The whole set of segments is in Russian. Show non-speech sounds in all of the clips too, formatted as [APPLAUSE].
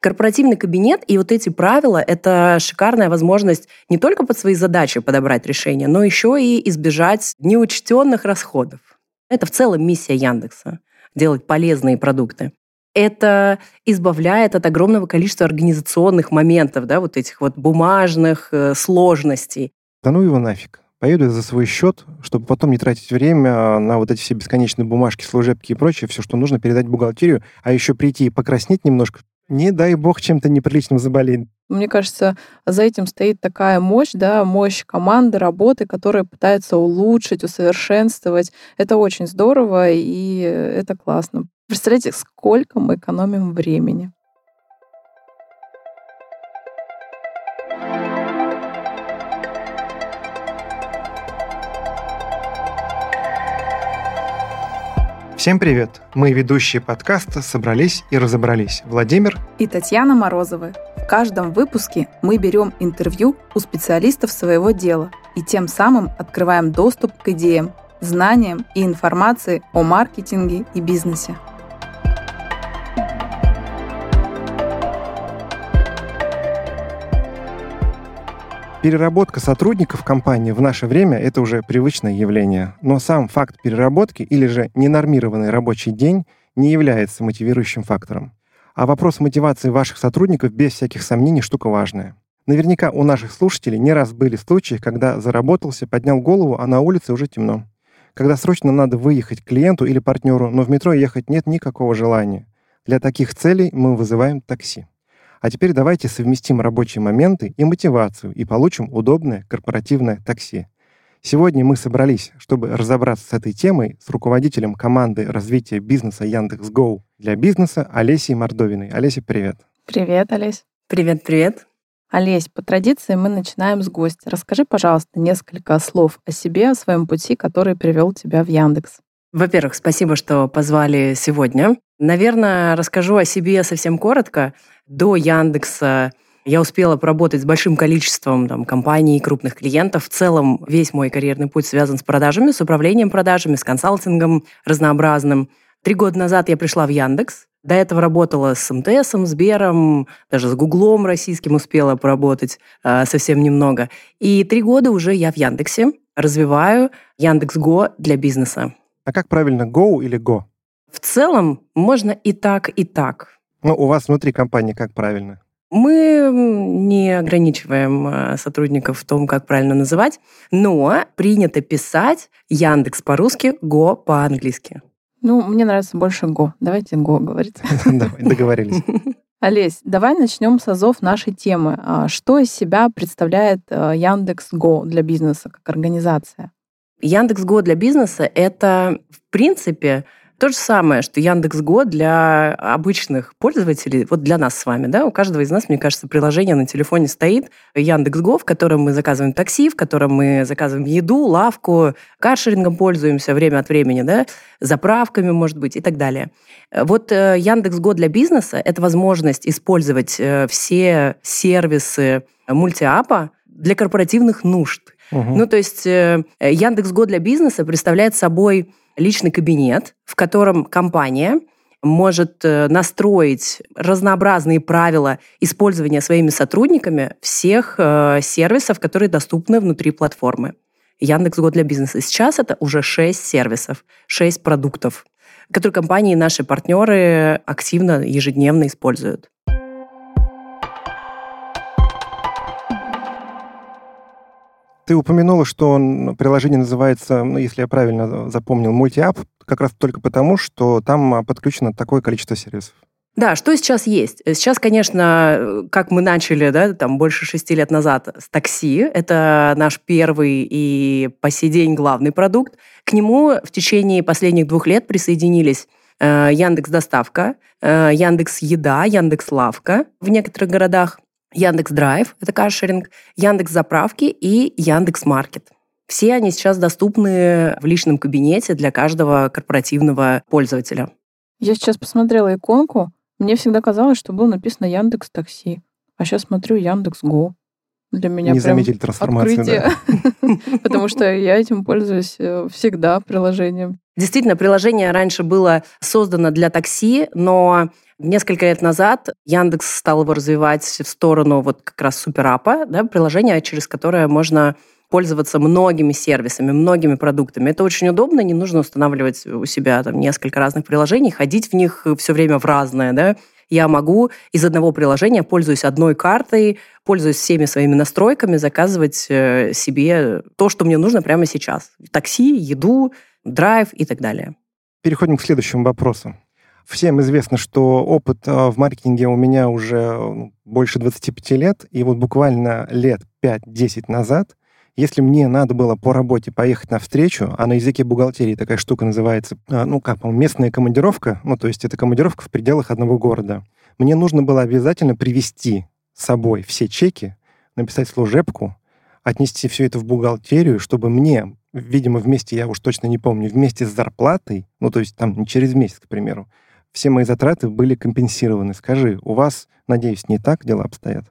Корпоративный кабинет и вот эти правила – это шикарная возможность не только под свои задачи подобрать решение, но еще и избежать неучтенных расходов. Это в целом миссия Яндекса – делать полезные продукты. Это избавляет от огромного количества организационных моментов, да, вот этих вот бумажных э, сложностей. Да ну его нафиг. Поеду за свой счет, чтобы потом не тратить время на вот эти все бесконечные бумажки, служебки и прочее, все, что нужно передать бухгалтерию, а еще прийти и покраснеть немножко, не дай бог чем-то неприличным заболеть. Мне кажется, за этим стоит такая мощь, да, мощь команды, работы, которая пытается улучшить, усовершенствовать. Это очень здорово, и это классно. Представляете, сколько мы экономим времени. Всем привет! Мы, ведущие подкаста, собрались и разобрались. Владимир и Татьяна Морозовы. В каждом выпуске мы берем интервью у специалистов своего дела и тем самым открываем доступ к идеям, знаниям и информации о маркетинге и бизнесе. Переработка сотрудников компании в наше время – это уже привычное явление. Но сам факт переработки или же ненормированный рабочий день не является мотивирующим фактором. А вопрос мотивации ваших сотрудников без всяких сомнений штука важная. Наверняка у наших слушателей не раз были случаи, когда заработался, поднял голову, а на улице уже темно. Когда срочно надо выехать к клиенту или партнеру, но в метро ехать нет никакого желания. Для таких целей мы вызываем такси. А теперь давайте совместим рабочие моменты и мотивацию и получим удобное корпоративное такси. Сегодня мы собрались, чтобы разобраться с этой темой с руководителем команды развития бизнеса Яндекс.Гоу для бизнеса Олесей Мордовиной. Олеся, привет. Привет, Олесь. Привет, привет. Олесь, по традиции мы начинаем с гостя. Расскажи, пожалуйста, несколько слов о себе, о своем пути, который привел тебя в Яндекс. Во-первых, спасибо, что позвали сегодня. Наверное, расскажу о себе совсем коротко. До Яндекса я успела поработать с большим количеством там, компаний, крупных клиентов. В целом весь мой карьерный путь связан с продажами, с управлением продажами, с консалтингом разнообразным. Три года назад я пришла в Яндекс. До этого работала с МТСом, Сбером, даже с Гуглом российским успела поработать э, совсем немного. И три года уже я в Яндексе развиваю Яндекс.Го для бизнеса. А как правильно, Go или Go? В целом можно и так, и так. Ну, у вас внутри компании как правильно? Мы не ограничиваем э, сотрудников в том, как правильно называть, но принято писать Яндекс по-русски, Го по-английски. Ну, мне нравится больше Го. Давайте Го говорить. [LAUGHS] Давай, договорились. [LAUGHS] Олесь, давай начнем с азов нашей темы. А что из себя представляет э, Яндекс Го для бизнеса как организация? Яндекс Го для бизнеса – это, в принципе, то же самое, что Яндекс Го для обычных пользователей, вот для нас с вами, да, у каждого из нас, мне кажется, приложение на телефоне стоит Яндекс Го, в котором мы заказываем такси, в котором мы заказываем еду, лавку, каршерингом пользуемся время от времени, да, заправками, может быть, и так далее. Вот э, Яндекс Го для бизнеса – это возможность использовать э, все сервисы мультиапа для корпоративных нужд. Ну, то есть э, Яндекс Го для бизнеса представляет собой личный кабинет, в котором компания может э, настроить разнообразные правила использования своими сотрудниками всех э, сервисов, которые доступны внутри платформы. Яндекс.Го для бизнеса. Сейчас это уже 6 сервисов, 6 продуктов, которые компании, наши партнеры активно ежедневно используют. Ты упомянула, что приложение называется, ну, если я правильно запомнил, мультиап, как раз только потому, что там подключено такое количество сервисов. Да, что сейчас есть? Сейчас, конечно, как мы начали, да, там больше шести лет назад с такси, это наш первый и по сей день главный продукт. К нему в течение последних двух лет присоединились э, Яндекс Доставка, э, Яндекс Еда, Яндекс Лавка в некоторых городах, Яндекс Драйв, это каршеринг, Яндекс Заправки и Яндекс Маркет. Все они сейчас доступны в личном кабинете для каждого корпоративного пользователя. Я сейчас посмотрела иконку. Мне всегда казалось, что было написано Яндекс Такси. А сейчас смотрю Яндекс Го. Для меня Не заметили трансформацию, да. [LAUGHS] Потому что я этим пользуюсь э, всегда приложением. Действительно, приложение раньше было создано для такси, но Несколько лет назад Яндекс стал его развивать в сторону вот как раз суперапа, да, приложения, через которое можно пользоваться многими сервисами, многими продуктами. Это очень удобно, не нужно устанавливать у себя там несколько разных приложений, ходить в них все время в разное, да. Я могу из одного приложения, пользуясь одной картой, пользуясь всеми своими настройками, заказывать э, себе то, что мне нужно прямо сейчас. Такси, еду, драйв и так далее. Переходим к следующему вопросу. Всем известно, что опыт э, в маркетинге у меня уже ну, больше 25 лет, и вот буквально лет 5-10 назад если мне надо было по работе поехать на встречу, а на языке бухгалтерии такая штука называется, а, ну, как, местная командировка, ну, то есть это командировка в пределах одного города, мне нужно было обязательно привести с собой все чеки, написать служебку, отнести все это в бухгалтерию, чтобы мне, видимо, вместе, я уж точно не помню, вместе с зарплатой, ну, то есть там не через месяц, к примеру, все мои затраты были компенсированы. Скажи, у вас, надеюсь, не так дела обстоят?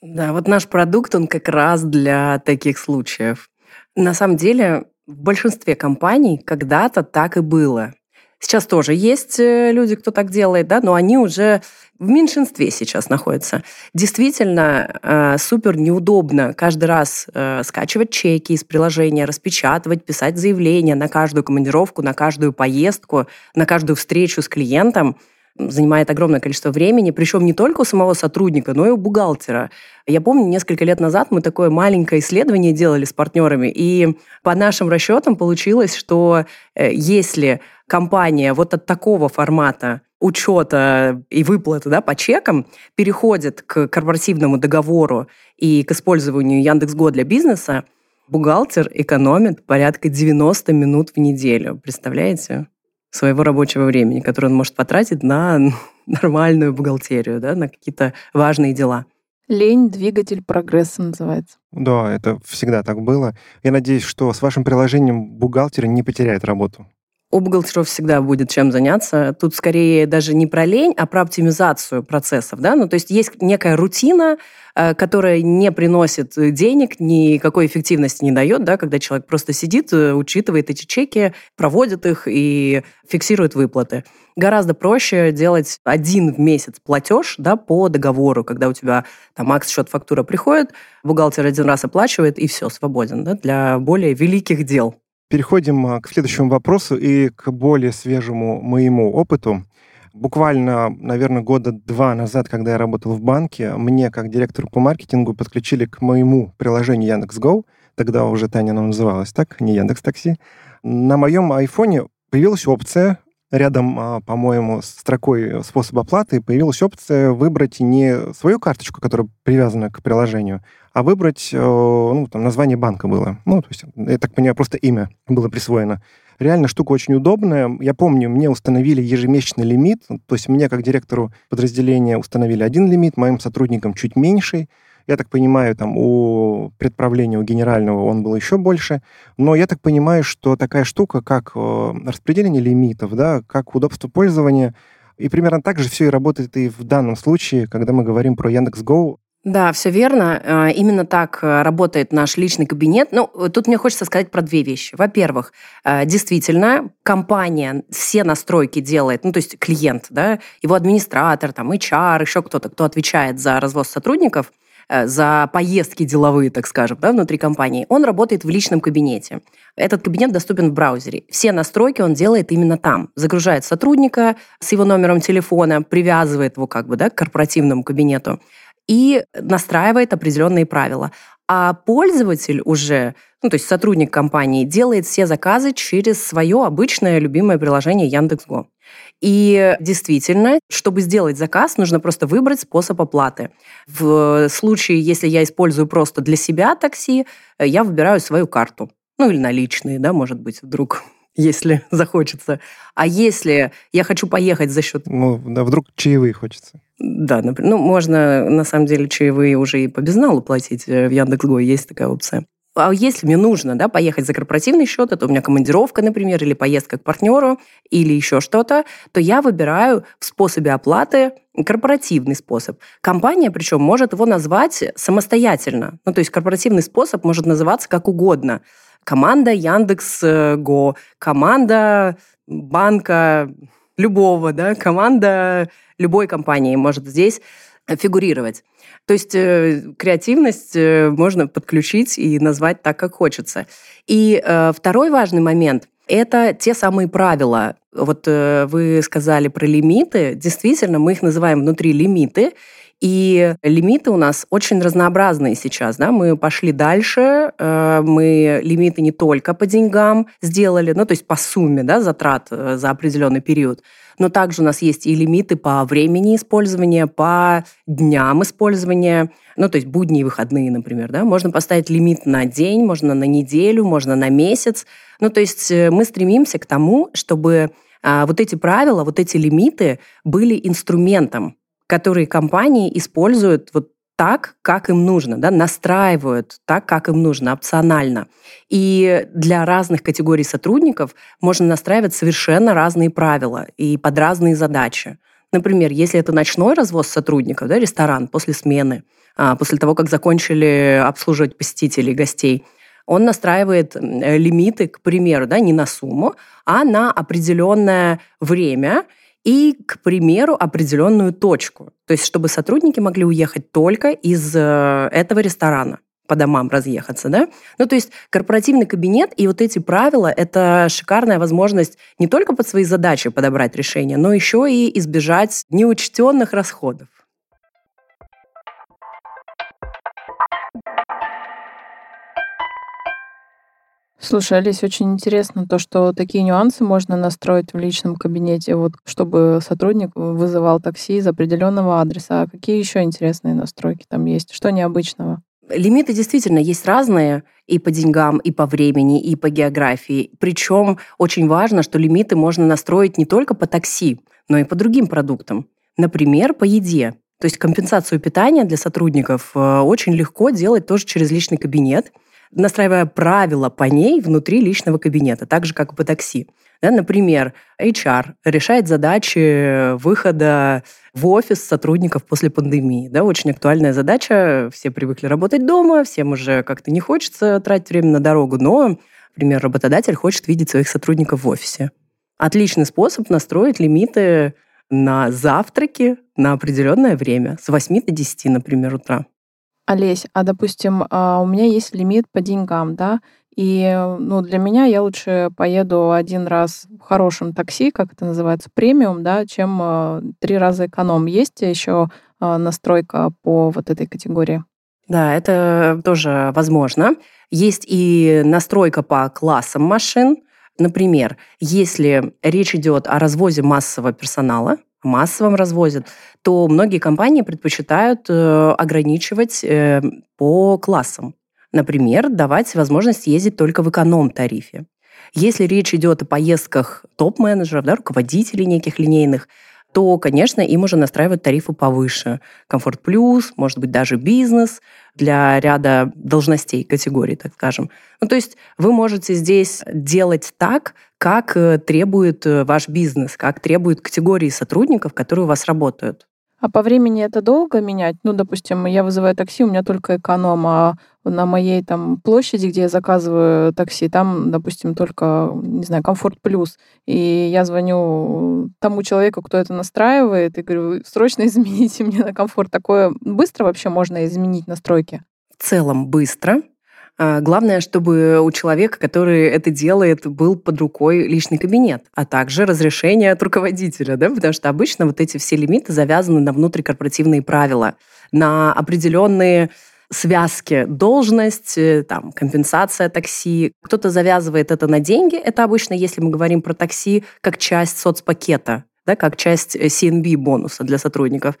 Да, вот наш продукт, он как раз для таких случаев. На самом деле, в большинстве компаний когда-то так и было. Сейчас тоже есть э, люди, кто так делает, да, но они уже в меньшинстве сейчас находятся. Действительно, э, супер неудобно каждый раз э, скачивать чеки из приложения, распечатывать, писать заявление на каждую командировку, на каждую поездку, на каждую встречу с клиентом – занимает огромное количество времени, причем не только у самого сотрудника, но и у бухгалтера. Я помню, несколько лет назад мы такое маленькое исследование делали с партнерами, и по нашим расчетам получилось, что э, если компания вот от такого формата учета и выплаты да, по чекам переходит к корпоративному договору и к использованию Яндекс.Го для бизнеса, бухгалтер экономит порядка 90 минут в неделю. Представляете? Своего рабочего времени, которое он может потратить на [LAUGHS] нормальную бухгалтерию, да, на какие-то важные дела. Лень – двигатель прогресса называется. Да, это всегда так было. Я надеюсь, что с вашим приложением бухгалтер не потеряет работу. У бухгалтеров всегда будет чем заняться. Тут скорее даже не про лень, а про оптимизацию процессов. Да? Ну, то есть есть некая рутина, Э, которая не приносит денег, никакой эффективности не дает, да, когда человек просто сидит, э, учитывает эти чеки, проводит их и фиксирует выплаты. Гораздо проще делать один в месяц платеж да, по договору, когда у тебя там акс счет фактура приходит, бухгалтер один раз оплачивает, и все, свободен да, для более великих дел. Переходим а, к следующему вопросу и к более свежему моему опыту. Буквально, наверное, года два назад, когда я работал в банке, мне, как директору по маркетингу, подключили к моему приложению Яндекс.Го, тогда уже Таня оно называлось так, не Яндекс Такси. На моем айфоне появилась опция рядом, а, по-моему, с строкой способ оплаты появилась опция выбрать не свою карточку, которая привязана к приложению, а выбрать, э, ну, там, название банка было. Ну, то есть, я так понимаю, просто имя было присвоено. Реально штука очень удобная. Я помню, мне установили ежемесячный лимит, то есть мне как директору подразделения установили один лимит, моим сотрудникам чуть меньше. Я так понимаю, там у предправления, у генерального он был еще больше. Но я так понимаю, что такая штука, как э, распределение лимитов, да, как удобство пользования, и примерно так же все и работает и в данном случае, когда мы говорим про Яндекс.Го. Да, все верно. А, именно так э, работает наш личный кабинет. Ну, тут мне хочется сказать про две вещи. Во-первых, э, действительно, компания все настройки делает, ну, то есть клиент, да, его администратор, там, HR, еще кто-то, кто отвечает за развоз сотрудников, э, за поездки деловые, так скажем, да, внутри компании, он работает в личном кабинете. Этот кабинет доступен в браузере. Все настройки он делает именно там. Загружает сотрудника с его номером телефона, привязывает его как бы да, к корпоративному кабинету и настраивает определенные правила. А пользователь уже, ну, то есть сотрудник компании, делает все заказы через свое обычное любимое приложение Яндекс.Го. И действительно, чтобы сделать заказ, нужно просто выбрать способ оплаты. В случае, если я использую просто для себя такси, я выбираю свою карту. Ну или наличные, да, может быть, вдруг [LAUGHS] если захочется. А если я хочу поехать за счет... Ну, да, вдруг чаевые хочется. Да, например, ну, можно, на самом деле, чаевые уже и по безналу платить э, в Яндекс.Го, есть такая опция. А если мне нужно да, поехать за корпоративный счет, это у меня командировка, например, или поездка к партнеру, или еще что-то, то я выбираю в способе оплаты корпоративный способ. Компания, причем, может его назвать самостоятельно. Ну, то есть корпоративный способ может называться как угодно. Команда Яндекс Го, команда банка любого, да, команда любой компании может здесь фигурировать. То есть э, креативность э, можно подключить и назвать так, как хочется. И э, второй важный момент – это те самые правила. Вот э, вы сказали про лимиты. Действительно, мы их называем внутри лимиты. И лимиты у нас очень разнообразные сейчас. Да? Мы пошли дальше, э, мы лимиты не только по деньгам сделали, ну то есть по сумме да, затрат э, за определенный период, но также у нас есть и лимиты по времени использования, по дням использования, ну, то есть будни и выходные, например, да, можно поставить лимит на день, можно на неделю, можно на месяц. Ну, то есть мы стремимся к тому, чтобы вот эти правила, вот эти лимиты были инструментом которые компании используют вот так, как им нужно, да, настраивают так, как им нужно, опционально. И для разных категорий сотрудников можно настраивать совершенно разные правила и под разные задачи. Например, если это ночной развоз сотрудников, да, ресторан после смены, а, после того, как закончили обслуживать посетителей, гостей, он настраивает лимиты, к примеру, да, не на сумму, а на определенное время – и, к примеру, определенную точку. То есть, чтобы сотрудники могли уехать только из э, этого ресторана по домам разъехаться, да? Ну, то есть корпоративный кабинет и вот эти правила – это шикарная возможность не только под свои задачи подобрать решение, но еще и избежать неучтенных расходов. Слушай, Олесь, очень интересно то, что такие нюансы можно настроить в личном кабинете, вот, чтобы сотрудник вызывал такси из определенного адреса. А какие еще интересные настройки там есть? Что необычного? Лимиты действительно есть разные и по деньгам, и по времени, и по географии. Причем очень важно, что лимиты можно настроить не только по такси, но и по другим продуктам. Например, по еде. То есть компенсацию питания для сотрудников э, очень легко делать тоже через личный кабинет – настраивая правила по ней внутри личного кабинета, так же, как и по такси. Да, например, HR решает задачи выхода в офис сотрудников после пандемии. Да, очень актуальная задача. Все привыкли работать дома, всем уже как-то не хочется тратить время на дорогу, но, например, работодатель хочет видеть своих сотрудников в офисе. Отличный способ настроить лимиты на завтраки на определенное время, с 8 до 10, например, утра. Олесь, а допустим, а, у меня есть лимит по деньгам, да, и ну, для меня я лучше поеду один раз в хорошем такси, как это называется, премиум, да, чем а, три раза эконом. Есть еще а, настройка по вот этой категории? Да, это тоже возможно. Есть и настройка по классам машин. Например, если речь идет о развозе массового персонала, массовом развозе, то многие компании предпочитают э, ограничивать э, по классам. Например, давать возможность ездить только в эконом-тарифе. Если речь идет о поездках топ-менеджеров, да, руководителей неких линейных, то, конечно, им уже настраивают тарифы повыше. Комфорт плюс, может быть, даже бизнес для ряда должностей, категорий, так скажем. Ну, то есть вы можете здесь делать так, как э, требует э, ваш бизнес, как требуют категории сотрудников, которые у вас работают. А по времени это долго менять? Ну, допустим, я вызываю такси, у меня только эконом, а на моей там площади, где я заказываю такси, там, допустим, только, не знаю, комфорт плюс. И я звоню тому человеку, кто это настраивает, и говорю, срочно [LAUGHS] измените мне на комфорт. Такое быстро вообще можно изменить настройки? В целом быстро. А, главное, чтобы у человека, который это делает, был под рукой личный кабинет, а также разрешение от руководителя, да, потому что обычно вот эти все лимиты завязаны на внутрикорпоративные правила, на определенные связки, должность, э, там, компенсация такси. Кто-то завязывает это на деньги. Это обычно, если мы говорим про такси, как часть соцпакета, да, как часть CNB бонуса для сотрудников.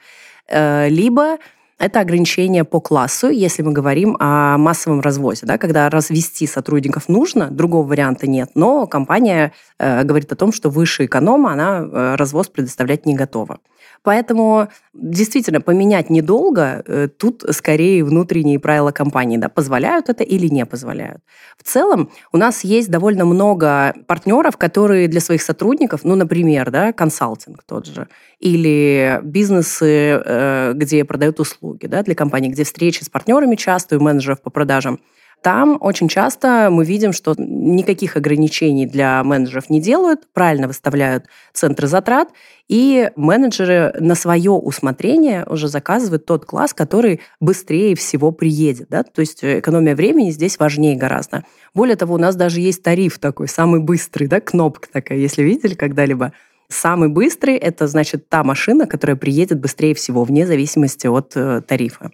Э, либо это ограничение по классу, если мы говорим о массовом развозе. Да, когда развести сотрудников нужно, другого варианта нет, но компания э, говорит о том, что выше эконома она э, развоз предоставлять не готова. Поэтому действительно поменять недолго, э, тут скорее внутренние правила компании, да, позволяют это или не позволяют. В целом у нас есть довольно много партнеров, которые для своих сотрудников, ну, например, да, консалтинг тот же, или бизнесы, э, где продают услуги, да, для компаний, где встречи с партнерами часто, у менеджеров по продажам, там очень часто мы видим, что никаких ограничений для менеджеров не делают, правильно выставляют центры затрат, и менеджеры на свое усмотрение уже заказывают тот класс, который быстрее всего приедет. Да? То есть экономия времени здесь важнее гораздо. Более того, у нас даже есть тариф такой, самый быстрый, да, кнопка такая, если видели когда-либо. Самый быстрый – это, значит, та машина, которая приедет быстрее всего, вне зависимости от э, тарифа.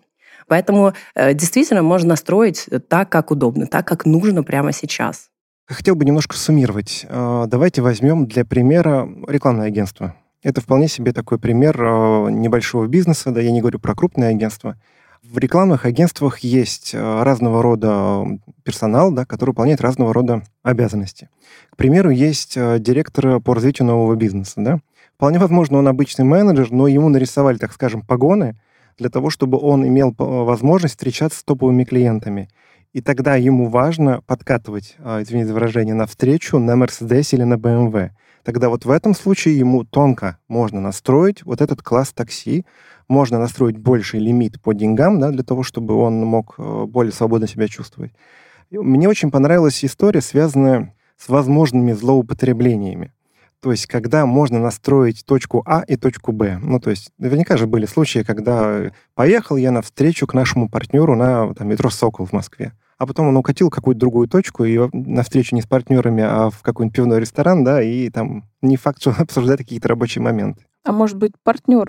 Поэтому э, действительно можно настроить так, как удобно, так, как нужно прямо сейчас. Хотел бы немножко суммировать. Э, давайте возьмем для примера рекламное агентство. Это вполне себе такой пример э, небольшого бизнеса, да, я не говорю про крупное агентство. В рекламных агентствах есть разного рода персонал, да, который выполняет разного рода обязанности. К примеру, есть директор по развитию нового бизнеса. Да? Вполне возможно, он обычный менеджер, но ему нарисовали, так скажем, погоны, для того, чтобы он имел возможность встречаться с топовыми клиентами. И тогда ему важно подкатывать, а, извините за выражение, на встречу на Mercedes или на BMW. Тогда вот в этом случае ему тонко можно настроить вот этот класс такси, можно настроить больший лимит по деньгам, да, для того, чтобы он мог э, более свободно себя чувствовать. Мне очень понравилась история, связанная с возможными злоупотреблениями. То есть, когда можно настроить точку А и точку Б. Ну, то есть, наверняка же были случаи, когда поехал я на встречу к нашему партнеру на там, метро «Сокол» в Москве. А потом он укатил какую-то другую точку, и на встречу не с партнерами, а в какой-нибудь пивной ресторан, да, и там не факт, что [LAUGHS] обсуждать какие-то рабочие моменты. А может быть, партнер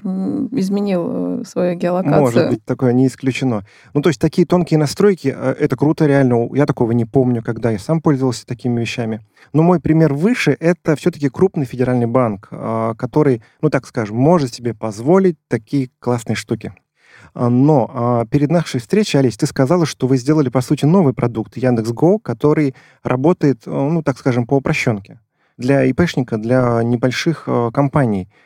изменил э, свою геолокацию? Может быть, такое не исключено. Ну, то есть такие тонкие настройки, э, это круто реально. Я такого не помню, когда я сам пользовался такими вещами. Но мой пример выше — это все-таки крупный федеральный банк, а, который, ну, так скажем, может себе позволить такие классные штуки. А, но а, перед нашей встречей, Олесь, ты сказала, что вы сделали, по сути, новый продукт Яндекс.Го, который работает, э, ну, так скажем, по упрощенке для ИПшника, для небольших компаний —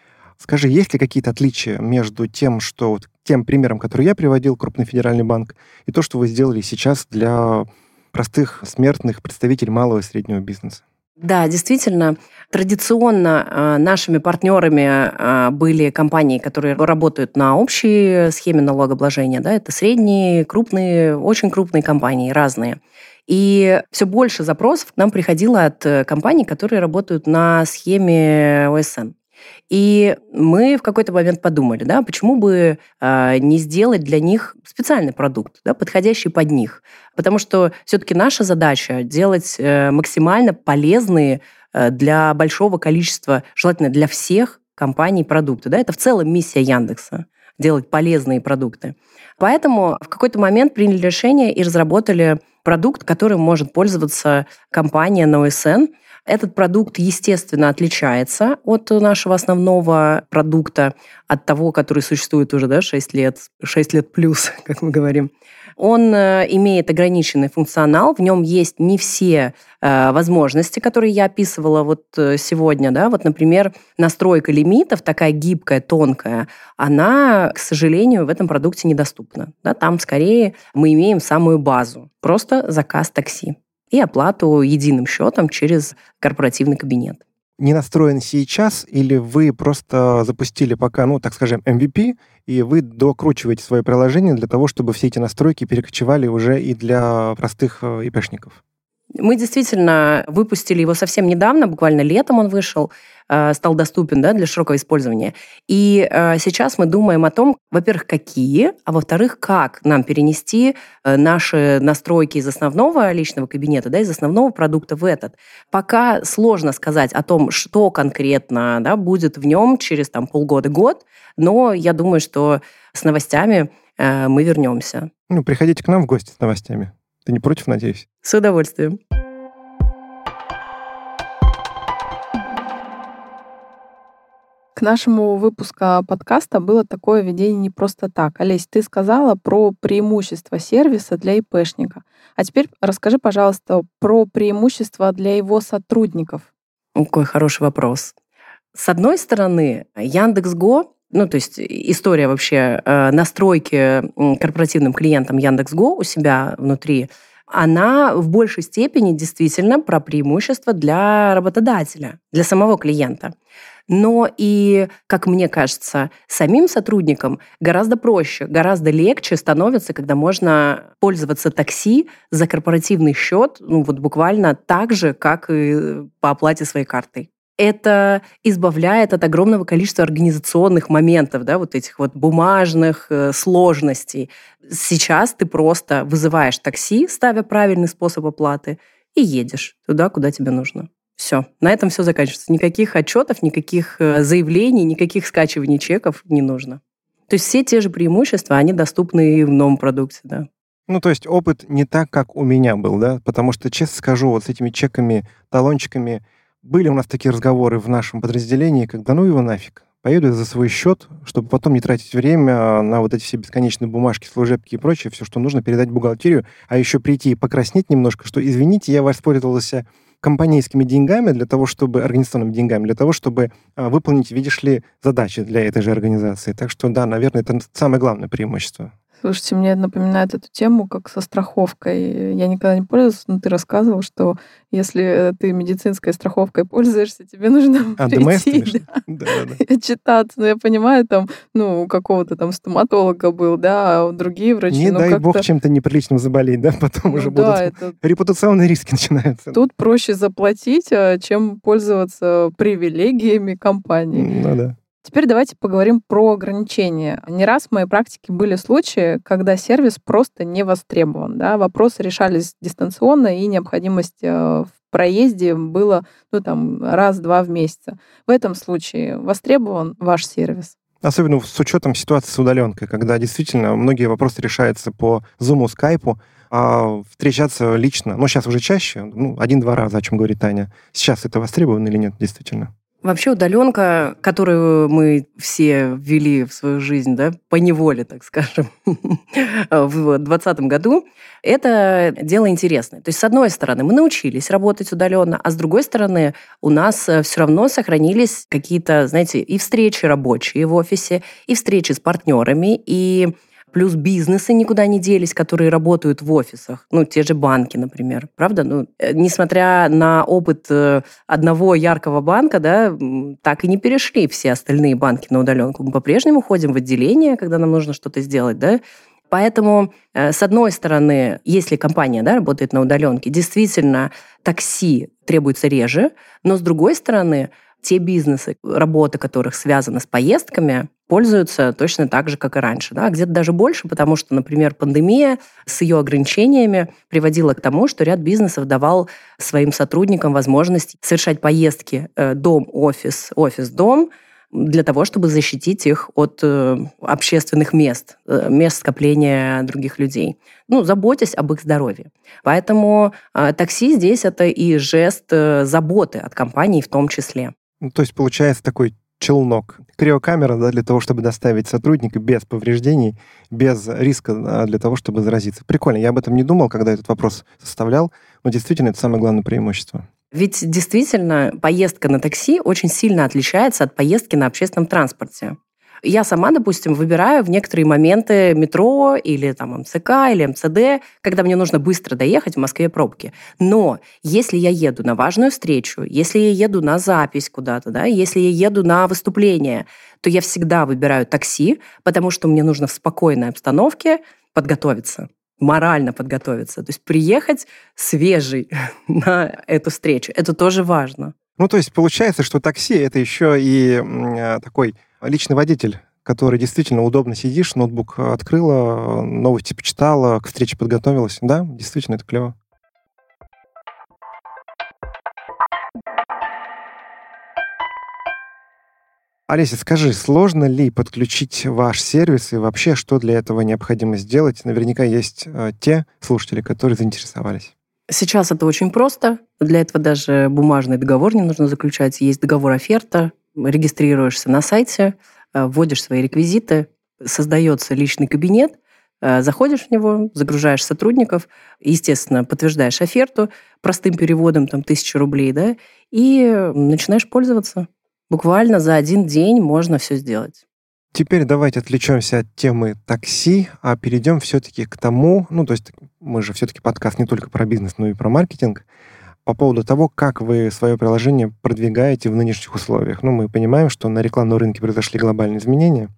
Скажи, есть ли какие-то отличия между тем, что вот, тем примером, который я приводил, крупный федеральный банк, и то, что вы сделали сейчас для простых смертных представителей малого и среднего бизнеса? Да, действительно, традиционно э, нашими партнерами э, были компании, которые работают на общей схеме налогообложения. Да, это средние, крупные, очень крупные компании, разные. И все больше запросов к нам приходило от э, компаний, которые работают на схеме ОСН. И мы в какой-то момент подумали, да, почему бы э, не сделать для них специальный продукт, да, подходящий под них. Потому что все-таки наша задача делать э, максимально полезные э, для большого количества, желательно для всех компаний продукты. Да? Это в целом миссия Яндекса делать полезные продукты. Поэтому в какой-то момент приняли решение и разработали продукт, которым может пользоваться компания на ОСН, этот продукт, естественно, отличается от нашего основного продукта, от того, который существует уже да, 6 лет, 6 лет плюс, [LAUGHS] как мы говорим. Он э, имеет ограниченный функционал, в нем есть не все э, возможности, которые я описывала вот э, сегодня. Да? Вот, например, настройка лимитов, такая гибкая, тонкая, она, к сожалению, в этом продукте недоступна. Да? Там скорее мы имеем самую базу, просто заказ такси и оплату единым счетом через корпоративный кабинет. Не настроен сейчас или вы просто запустили пока, ну, так скажем, MVP, и вы докручиваете свое приложение для того, чтобы все эти настройки перекочевали уже и для простых э, ИПшников? Мы действительно выпустили его совсем недавно, буквально летом он вышел, стал доступен да, для широкого использования. И э, сейчас мы думаем о том, во-первых, какие, а во-вторых, как нам перенести э, наши настройки из основного личного кабинета, да, из основного продукта в этот. Пока сложно сказать о том, что конкретно да, будет в нем через там, полгода-год, но я думаю, что с новостями мы вернемся. Ну, приходите к нам в гости с новостями. Ты не против, надеюсь? С удовольствием. Нашему выпуску подкаста было такое введение не просто так. Олесь, ты сказала про преимущества сервиса для ИПшника. А теперь расскажи, пожалуйста, про преимущества для его сотрудников. Какой хороший вопрос. С одной стороны, Яндекс.Го ну, то есть история вообще э, настройки корпоративным клиентам Яндекс.Го у себя внутри, она в большей степени действительно про преимущество для работодателя, для самого клиента. Но и, как мне кажется, самим сотрудникам гораздо проще, гораздо легче становится, когда можно пользоваться такси за корпоративный счет, ну вот буквально так же, как и по оплате своей картой это избавляет от огромного количества организационных моментов, да, вот этих вот бумажных э, сложностей. Сейчас ты просто вызываешь такси, ставя правильный способ оплаты, и едешь туда, куда тебе нужно. Все, на этом все заканчивается. Никаких отчетов, никаких э, заявлений, никаких скачиваний чеков не нужно. То есть все те же преимущества, они доступны и в новом продукте, да. Ну, то есть опыт не так, как у меня был, да? Потому что, честно скажу, вот с этими чеками, талончиками, были у нас такие разговоры в нашем подразделении, когда ну его нафиг. Поеду за свой счет, чтобы потом не тратить время на вот эти все бесконечные бумажки, служебки и прочее, все, что нужно передать бухгалтерию, а еще прийти и покраснеть немножко, что, извините, я воспользовался компанейскими деньгами для того, чтобы, организационными деньгами, для того, чтобы а, выполнить, видишь ли, задачи для этой же организации. Так что, да, наверное, это самое главное преимущество. Слушайте, мне напоминает эту тему как со страховкой. Я никогда не пользовалась, но ты рассказывал, что если ты медицинской страховкой пользуешься, тебе нужно [LAUGHS] а, прийти да, да, да. [LAUGHS] читаться. Ну, я понимаю, там, ну, у какого-то там стоматолога был, да, а другие врачи... Не ну, дай бог чем-то неприличным заболеть, да, [LAUGHS] потом ну, уже да, будут это... репутационные риски начинаются. Тут проще заплатить, а, чем пользоваться привилегиями компании. Ну да. Теперь давайте поговорим про ограничения. Не раз в моей практике были случаи, когда сервис просто не востребован. Да? Вопросы решались дистанционно, и необходимость э, в проезде было ну, там, раз-два в месяц. В этом случае востребован ваш сервис? Особенно с учетом ситуации с удаленкой, когда действительно многие вопросы решаются по Zoom, Skype, а встречаться лично, ну, сейчас уже чаще, ну, один-два раза, о чем говорит Таня. Сейчас это востребовано или нет, действительно? Вообще удаленка, которую мы все ввели в свою жизнь, да, по неволе, так скажем, [LAUGHS] в 2020 году, это дело интересное. То есть, с одной стороны, мы научились работать удаленно, а с другой стороны, у нас э, все равно сохранились какие-то, знаете, и встречи рабочие в офисе, и встречи с партнерами, и Плюс бизнесы никуда не делись, которые работают в офисах. Ну, те же банки, например. Правда? Ну, э, несмотря на опыт э, одного яркого банка, да, так и не перешли все остальные банки на удаленку. Мы по-прежнему ходим в отделение, когда нам нужно что-то сделать, да, Поэтому, э, с одной стороны, если компания да, работает на удаленке, действительно такси требуется реже, но с другой стороны, те бизнесы, работа которых связана с поездками, пользуются точно так же, как и раньше. Да? Где-то даже больше, потому что, например, пандемия с ее ограничениями приводила к тому, что ряд бизнесов давал своим сотрудникам возможность совершать поездки э, дом-офис, офис-дом, для того, чтобы защитить их от э, общественных мест, э, мест скопления других людей, ну, заботясь об их здоровье. Поэтому такси здесь это и жест заботы от компании в том числе. Ну, то есть получается такой челнок. Криокамера да, для того, чтобы доставить сотрудника без повреждений, без риска да, для того, чтобы заразиться. Прикольно. Я об этом не думал, когда этот вопрос составлял, но действительно это самое главное преимущество. Ведь действительно поездка на такси очень сильно отличается от поездки на общественном транспорте. Я сама, допустим, выбираю в некоторые моменты метро или там МЦК или МЦД, когда мне нужно быстро доехать в Москве пробки. Но если я еду на важную встречу, если я еду на запись куда-то, да, если я еду на выступление, то я всегда выбираю такси, потому что мне нужно в спокойной обстановке подготовиться морально подготовиться, то есть приехать свежий [LAUGHS] на эту встречу. Это тоже важно. Ну, то есть получается, что такси это еще и э, такой личный водитель, который действительно удобно сидишь, ноутбук открыла, новости почитала, к встрече подготовилась. Да, действительно, это клево. Олеся, скажи, сложно ли подключить ваш сервис и вообще что для этого необходимо сделать? Наверняка есть э, те слушатели, которые заинтересовались. Сейчас это очень просто. Для этого даже бумажный договор не нужно заключать. Есть договор оферта, регистрируешься на сайте, э, вводишь свои реквизиты, создается личный кабинет, э, заходишь в него, загружаешь сотрудников, естественно, подтверждаешь оферту простым переводом, там, тысячу рублей, да, и начинаешь пользоваться. Буквально за один день можно все сделать. Теперь давайте отвлечемся от темы такси, а перейдем все-таки к тому, ну, то есть мы же все-таки подкаст не только про бизнес, но и про маркетинг, по поводу того, как вы свое приложение продвигаете в нынешних условиях. Ну, мы понимаем, что на рекламном рынке произошли глобальные изменения,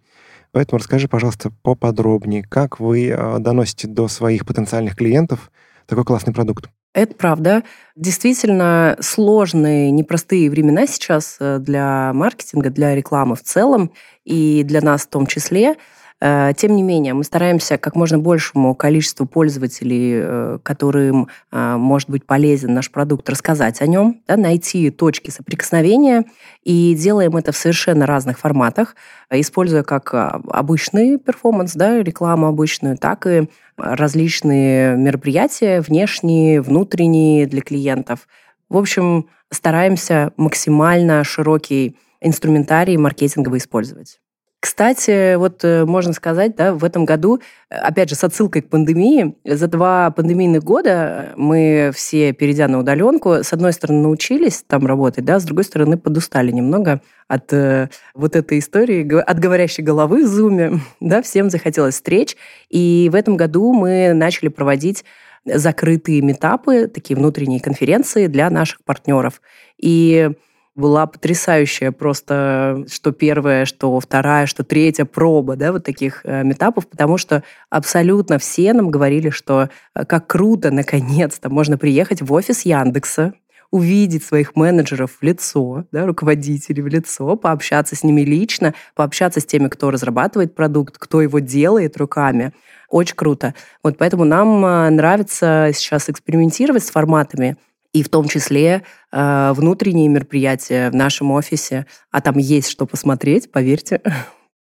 поэтому расскажи, пожалуйста, поподробнее, как вы а, доносите до своих потенциальных клиентов такой классный продукт. Это правда. Действительно сложные, непростые времена сейчас э, для маркетинга, для рекламы в целом и для нас в том числе. Э, тем не менее, мы стараемся как можно большему количеству пользователей, э, которым э, может быть полезен наш продукт, рассказать о нем, да, найти точки соприкосновения, и делаем это в совершенно разных форматах, используя как обычный перформанс, да, рекламу обычную, так и различные мероприятия, внешние, внутренние для клиентов. В общем, стараемся максимально широкий инструментарий маркетинговый использовать. Кстати, вот э, можно сказать, да, в этом году, э, опять же, с отсылкой к пандемии, за два пандемийных года мы все, перейдя на удаленку, с одной стороны, научились там работать, да, с другой стороны, подустали немного от э, вот этой истории, от говорящей головы в Зуме, [LAUGHS] да, всем захотелось встреч, и в этом году мы начали проводить закрытые метапы, такие внутренние конференции для наших партнеров. И была потрясающая просто, что первая, что вторая, что третья проба, да, вот таких э, метапов, потому что абсолютно все нам говорили, что э, как круто, наконец-то, можно приехать в офис Яндекса, увидеть своих менеджеров в лицо, да, руководителей в лицо, пообщаться с ними лично, пообщаться с теми, кто разрабатывает продукт, кто его делает руками. Очень круто. Вот поэтому нам э, нравится сейчас экспериментировать с форматами, и в том числе э, внутренние мероприятия в нашем офисе. А там есть что посмотреть, поверьте.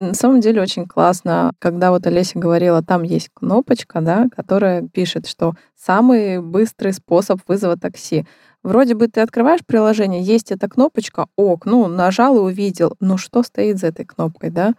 На самом деле очень классно, когда вот Олеся говорила, там есть кнопочка, да, которая пишет, что самый быстрый способ вызова такси. Вроде бы ты открываешь приложение, есть эта кнопочка, ок, ну, нажал и увидел. Но что стоит за этой кнопкой, да?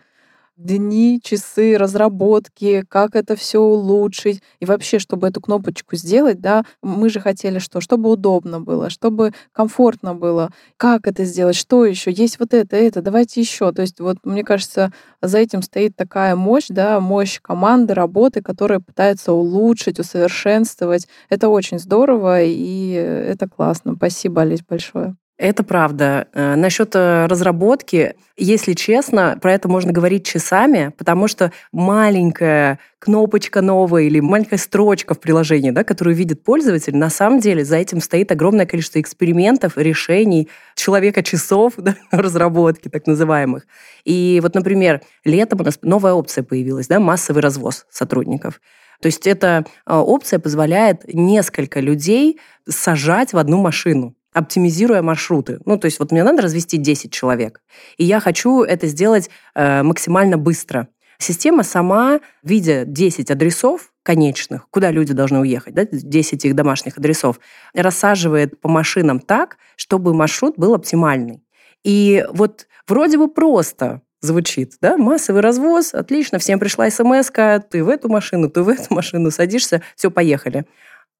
Дни, часы разработки, как это все улучшить. И вообще, чтобы эту кнопочку сделать, да, мы же хотели что? Чтобы удобно было, чтобы комфортно было. Как это сделать? Что еще? Есть вот это, это, давайте еще. То есть вот мне кажется, за этим стоит такая мощь, да, мощь команды, работы, которая пытается улучшить, усовершенствовать. Это очень здорово, и это классно. Спасибо, Олесь, большое. Это правда. Э, Насчет э, разработки, если честно, про это можно говорить часами, потому что маленькая кнопочка новая или маленькая строчка в приложении, да, которую видит пользователь, на самом деле за этим стоит огромное количество экспериментов, решений, человека-часов [LAUGHS] да, разработки так называемых. И вот, например, летом у нас новая опция появилась, да, массовый развоз сотрудников. То есть эта э, опция позволяет несколько людей сажать в одну машину оптимизируя маршруты. Ну, то есть вот мне надо развести 10 человек, и я хочу это сделать э, максимально быстро. Система сама, видя 10 адресов конечных, куда люди должны уехать, да, 10 их домашних адресов, рассаживает по машинам так, чтобы маршрут был оптимальный. И вот вроде бы просто звучит, да, массовый развоз, отлично, всем пришла смс ты в эту машину, ты в эту машину садишься, все, поехали.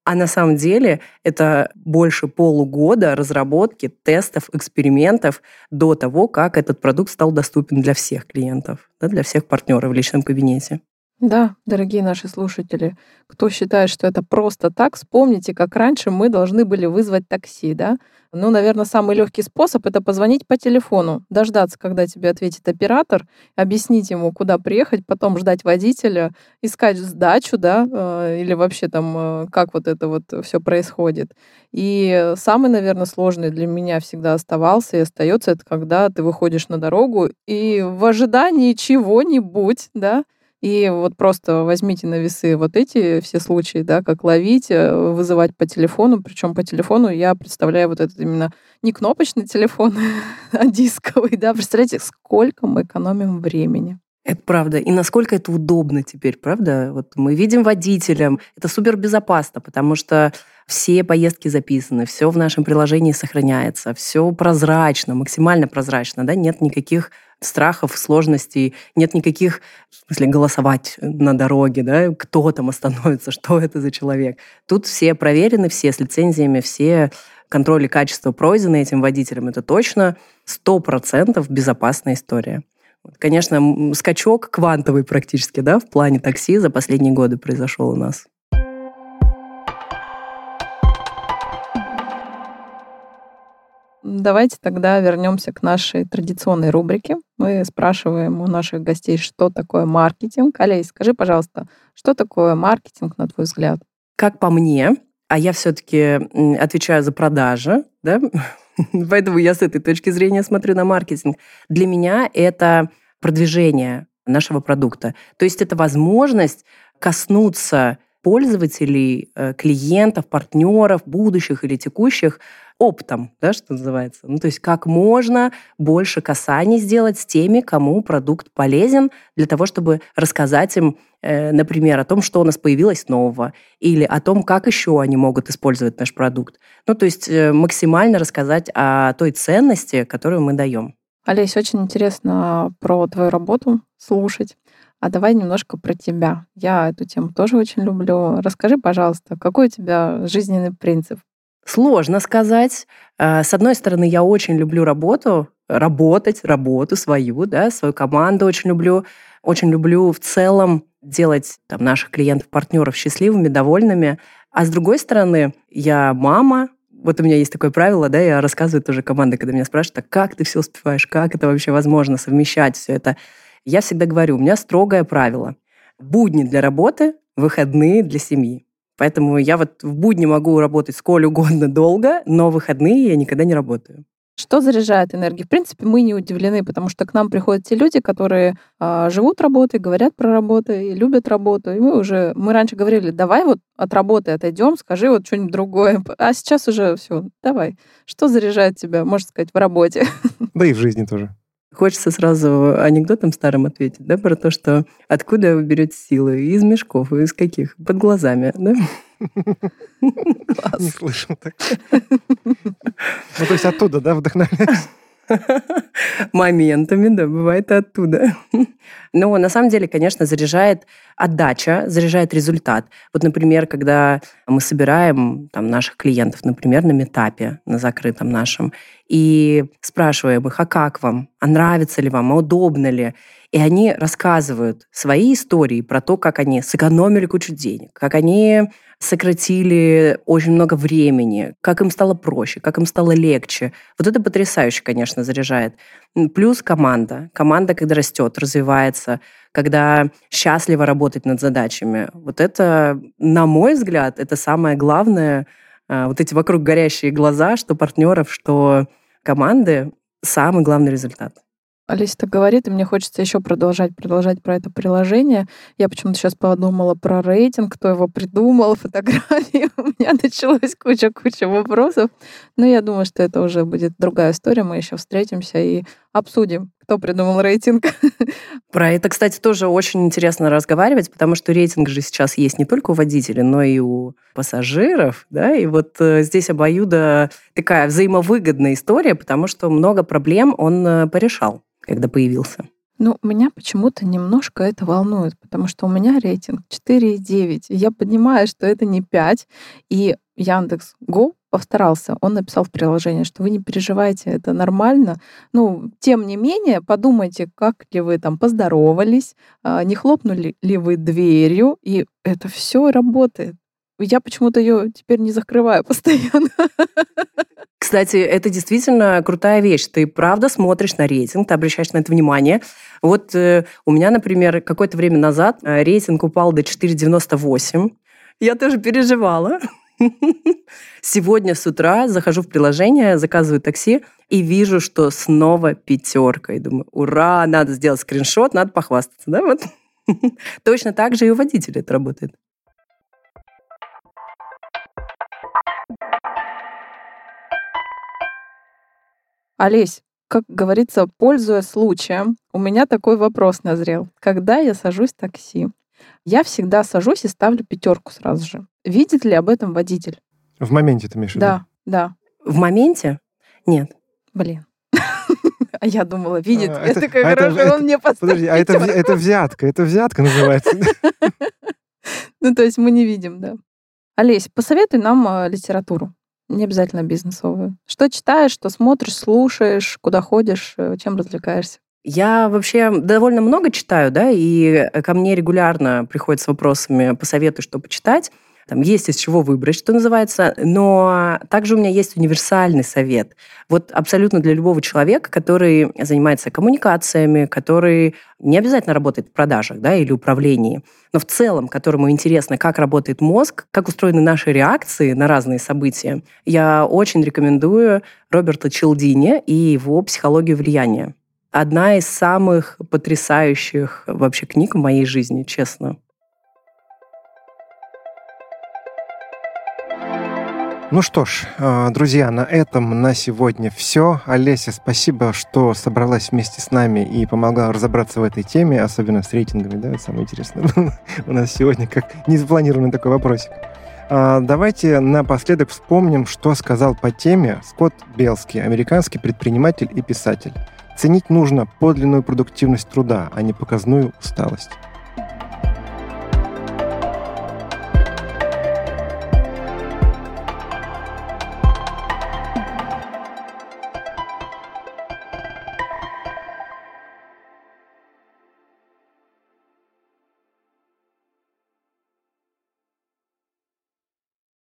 А на самом деле это больше полугода разработки, тестов, экспериментов до того, как этот продукт стал доступен для всех клиентов, да, для всех партнеров в личном кабинете. Да, дорогие наши слушатели, кто считает, что это просто так, вспомните, как раньше мы должны были вызвать такси, да? Ну, наверное, самый легкий способ это позвонить по телефону, дождаться, когда тебе ответит оператор, объяснить ему, куда приехать, потом ждать водителя, искать сдачу, да, э, или вообще там, э, как вот это вот все происходит. И самый, наверное, сложный для меня всегда оставался и остается, это когда ты выходишь на дорогу и в ожидании чего-нибудь, да, и вот просто возьмите на весы вот эти все случаи, да, как ловить, э, вызывать по телефону. Причем по телефону я представляю вот этот именно не кнопочный телефон, [LAUGHS] а дисковый, да. Представляете, сколько мы экономим времени. Это правда. И насколько это удобно теперь, правда? Вот мы видим водителям. Это супер безопасно, потому что все поездки записаны, все в нашем приложении сохраняется, все прозрачно, максимально прозрачно, да, нет никаких страхов, сложностей, нет никаких, в смысле, голосовать на дороге, да, кто там остановится, [LAUGHS] что это за человек. Тут все проверены, все с лицензиями, все контроли качества пройдены этим водителем. Это точно 100% безопасная история. Конечно, скачок квантовый практически, да, в плане такси за последние годы произошел у нас. Давайте тогда вернемся к нашей традиционной рубрике. Мы спрашиваем у наших гостей, что такое маркетинг. Олей, скажи, пожалуйста, что такое маркетинг, на твой взгляд? Как по мне, а я все-таки отвечаю за продажи, да? [LAUGHS] Поэтому я с этой точки зрения смотрю на маркетинг. Для меня это продвижение нашего продукта. То есть это возможность коснуться пользователей, э, клиентов, партнеров, будущих или текущих оптом, да, что называется. Ну, то есть как можно больше касаний сделать с теми, кому продукт полезен, для того, чтобы рассказать им, э, например, о том, что у нас появилось нового, или о том, как еще они могут использовать наш продукт. Ну, то есть э, максимально рассказать о той ценности, которую мы даем. Олесь, очень интересно про твою работу слушать. А давай немножко про тебя. Я эту тему тоже очень люблю. Расскажи, пожалуйста, какой у тебя жизненный принцип? Сложно сказать. Э, с одной стороны, я очень люблю работу, работать, работу свою, да, свою команду очень люблю. Очень люблю в целом делать там, наших клиентов, партнеров счастливыми, довольными. А с другой стороны, я мама, вот у меня есть такое правило, да, я рассказываю тоже команде, когда меня спрашивают, а как ты все успеваешь, как это вообще возможно совмещать все это. Я всегда говорю, у меня строгое правило. Будни для работы, выходные для семьи. Поэтому я вот в будни могу работать сколь угодно долго, но в выходные я никогда не работаю. Что заряжает энергией? В принципе, мы не удивлены, потому что к нам приходят те люди, которые э, живут работой, говорят про работу и любят работу. И мы уже, мы раньше говорили, давай вот от работы отойдем, скажи вот что-нибудь другое. А сейчас уже все, давай. Что заряжает тебя, можно сказать, в работе? Да и в жизни тоже. Хочется сразу анекдотом старым ответить, да, про то, что откуда вы берете силы? Из мешков, из каких? Под глазами, да? [LAUGHS] Не слышал так. Ну, то есть оттуда, да, вдохновляешься? [LAUGHS] Моментами, да, бывает оттуда. [LAUGHS] Но на самом деле, конечно, заряжает отдача, заряжает результат. Вот, например, когда мы собираем там, наших клиентов, например, на метапе, на закрытом нашем, и спрашиваем их, а как вам? А нравится ли вам? А удобно ли? И они рассказывают свои истории про то, как они сэкономили кучу денег, как они сократили очень много времени, как им стало проще, как им стало легче. Вот это потрясающе, конечно, заряжает. Плюс команда. Команда, когда растет, развивается, когда счастливо работать над задачами. Вот это, на мой взгляд, это самое главное. А, вот эти вокруг горящие глаза, что партнеров, что команды, самый главный результат. Олеся так говорит, и мне хочется еще продолжать, продолжать про это приложение. Я почему-то сейчас подумала про рейтинг, кто его придумал, [LAUGHS] фотографии. У меня началась куча-куча вопросов. Но я думаю, что это уже будет другая история. Мы еще встретимся и обсудим, кто придумал рейтинг. [LAUGHS] Про это, кстати, тоже очень интересно разговаривать, потому что рейтинг же сейчас есть не только у водителей, но и у пассажиров, да, и вот э, здесь обоюдо такая взаимовыгодная история, потому что много проблем он э, порешал когда появился? Ну, меня почему-то немножко это волнует, потому что у меня рейтинг 4,9. Я понимаю, что это не 5. И Яндекс Го постарался. Он написал в приложении, что вы не переживайте, это нормально. Ну, тем не менее, подумайте, как ли вы там поздоровались, а, не хлопнули ли вы дверью, и это все работает. Я почему-то ее теперь не закрываю [LAUGHS] постоянно. Кстати, это действительно крутая вещь. Ты правда смотришь на рейтинг, ты обращаешь на это внимание. Вот э, у меня, например, какое-то время назад э, рейтинг упал до 4,98. Я тоже переживала. [LAUGHS] Сегодня с утра захожу в приложение, заказываю такси и вижу, что снова пятерка. И думаю, ура, надо сделать скриншот, надо похвастаться. Да? Вот. [LAUGHS] Точно так же и у водителя это работает. Олесь, как говорится, пользуясь случаем, у меня такой вопрос назрел. Когда я сажусь в такси, я всегда сажусь и ставлю пятерку сразу же. Видит ли об этом водитель? В моменте ты имеешь в виду? Да, да. В моменте? Нет. Блин. [LAUGHS] А я думала, видит. А, я это, такая, а хорошо, это, он мне поставил Подожди, а это, это взятка, это взятка называется. [LAUGHS] Ну, то есть мы не видим, да. Олесь, посоветуй нам э, литературу. Не обязательно бизнесовую. Что читаешь, что смотришь, слушаешь, куда ходишь, э, чем развлекаешься? Я вообще довольно много читаю, да, и ко мне регулярно приходят с вопросами «посоветуй, что почитать». Там есть из чего выбрать, что называется, но также у меня есть универсальный совет. Вот абсолютно для любого человека, который занимается коммуникациями, который не обязательно работает в продажах да, или управлении, но в целом, которому интересно, как работает мозг, как устроены наши реакции на разные события, я очень рекомендую Роберта Челдини и его «Психологию влияния». Одна из самых потрясающих вообще книг в моей жизни, честно. Ну что ж, а, друзья, на этом на сегодня все. Олеся, спасибо, что собралась вместе с нами и помогла разобраться в этой теме, особенно с рейтингами, да, это самое интересное [LAUGHS] у нас сегодня, как незапланированный такой вопросик. А, давайте напоследок вспомним, что сказал по теме Скотт Белский, американский предприниматель и писатель. Ценить нужно подлинную продуктивность труда, а не показную усталость.